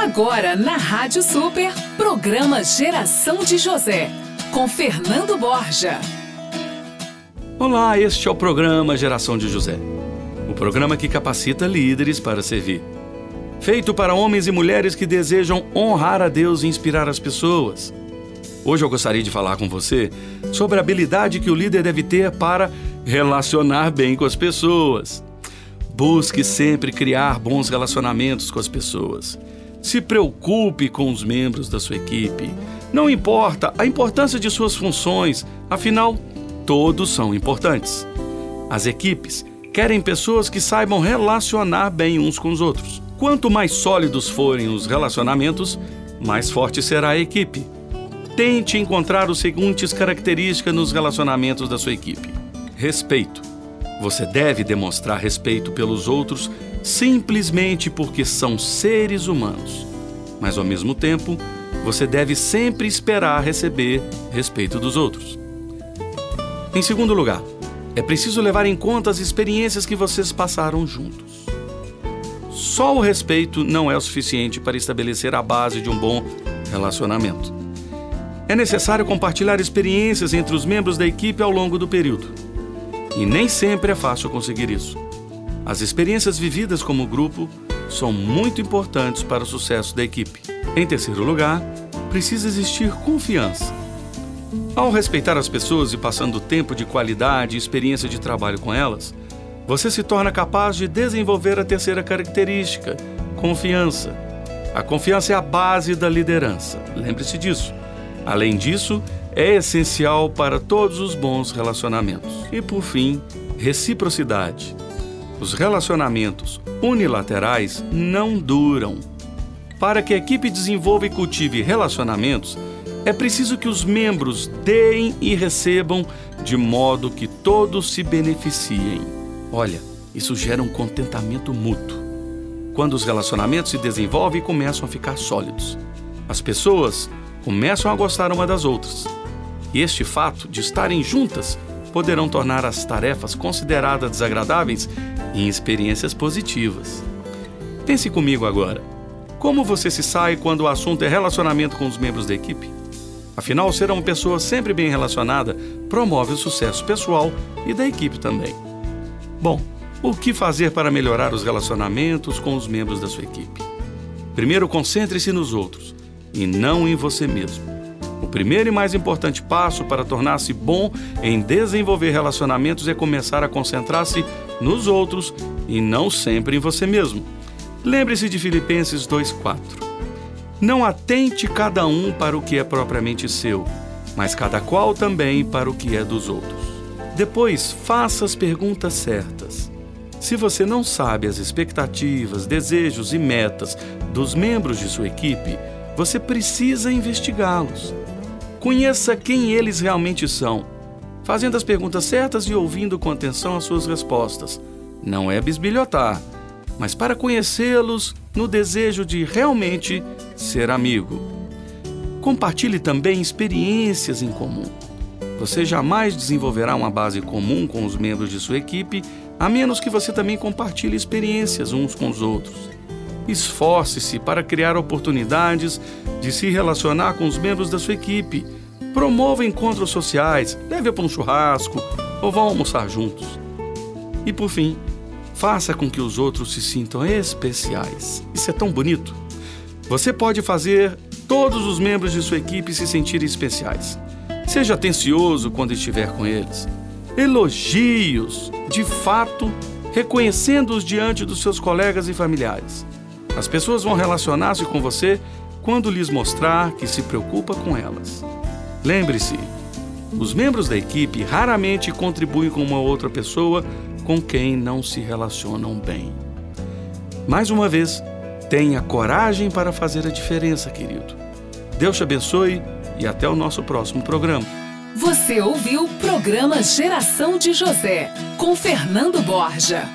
Agora na Rádio Super, programa Geração de José, com Fernando Borja. Olá, este é o programa Geração de José. O programa que capacita líderes para servir. Feito para homens e mulheres que desejam honrar a Deus e inspirar as pessoas. Hoje eu gostaria de falar com você sobre a habilidade que o líder deve ter para relacionar bem com as pessoas. Busque sempre criar bons relacionamentos com as pessoas. Se preocupe com os membros da sua equipe. Não importa a importância de suas funções, afinal, todos são importantes. As equipes querem pessoas que saibam relacionar bem uns com os outros. Quanto mais sólidos forem os relacionamentos, mais forte será a equipe. Tente encontrar os seguintes características nos relacionamentos da sua equipe: respeito. Você deve demonstrar respeito pelos outros simplesmente porque são seres humanos. Mas ao mesmo tempo, você deve sempre esperar receber respeito dos outros. Em segundo lugar, é preciso levar em conta as experiências que vocês passaram juntos. Só o respeito não é o suficiente para estabelecer a base de um bom relacionamento. É necessário compartilhar experiências entre os membros da equipe ao longo do período. E nem sempre é fácil conseguir isso. As experiências vividas como grupo são muito importantes para o sucesso da equipe. Em terceiro lugar, precisa existir confiança. Ao respeitar as pessoas e passando tempo de qualidade e experiência de trabalho com elas, você se torna capaz de desenvolver a terceira característica, confiança. A confiança é a base da liderança, lembre-se disso. Além disso, é essencial para todos os bons relacionamentos. E por fim, reciprocidade. Os relacionamentos unilaterais não duram. Para que a equipe desenvolva e cultive relacionamentos, é preciso que os membros deem e recebam de modo que todos se beneficiem. Olha, isso gera um contentamento mútuo. Quando os relacionamentos se desenvolvem e começam a ficar sólidos, as pessoas começam a gostar uma das outras. E este fato de estarem juntas poderão tornar as tarefas consideradas desagradáveis em experiências positivas. Pense comigo agora. Como você se sai quando o assunto é relacionamento com os membros da equipe? Afinal, ser uma pessoa sempre bem relacionada promove o sucesso pessoal e da equipe também. Bom, o que fazer para melhorar os relacionamentos com os membros da sua equipe? Primeiro, concentre-se nos outros e não em você mesmo. O primeiro e mais importante passo para tornar-se bom em desenvolver relacionamentos é começar a concentrar-se nos outros e não sempre em você mesmo. Lembre-se de Filipenses 2:4. Não atente cada um para o que é propriamente seu, mas cada qual também para o que é dos outros. Depois, faça as perguntas certas. Se você não sabe as expectativas, desejos e metas dos membros de sua equipe, você precisa investigá-los. Conheça quem eles realmente são, fazendo as perguntas certas e ouvindo com atenção as suas respostas. Não é bisbilhotar, mas para conhecê-los no desejo de realmente ser amigo. Compartilhe também experiências em comum. Você jamais desenvolverá uma base comum com os membros de sua equipe, a menos que você também compartilhe experiências uns com os outros. Esforce-se para criar oportunidades de se relacionar com os membros da sua equipe. Promova encontros sociais, leve para um churrasco ou vão almoçar juntos. E por fim, faça com que os outros se sintam especiais. Isso é tão bonito. Você pode fazer todos os membros de sua equipe se sentirem especiais. Seja atencioso quando estiver com eles. Elogios, de fato, reconhecendo-os diante dos seus colegas e familiares. As pessoas vão relacionar-se com você quando lhes mostrar que se preocupa com elas. Lembre-se, os membros da equipe raramente contribuem com uma outra pessoa com quem não se relacionam bem. Mais uma vez, tenha coragem para fazer a diferença, querido. Deus te abençoe e até o nosso próximo programa. Você ouviu o programa Geração de José, com Fernando Borja.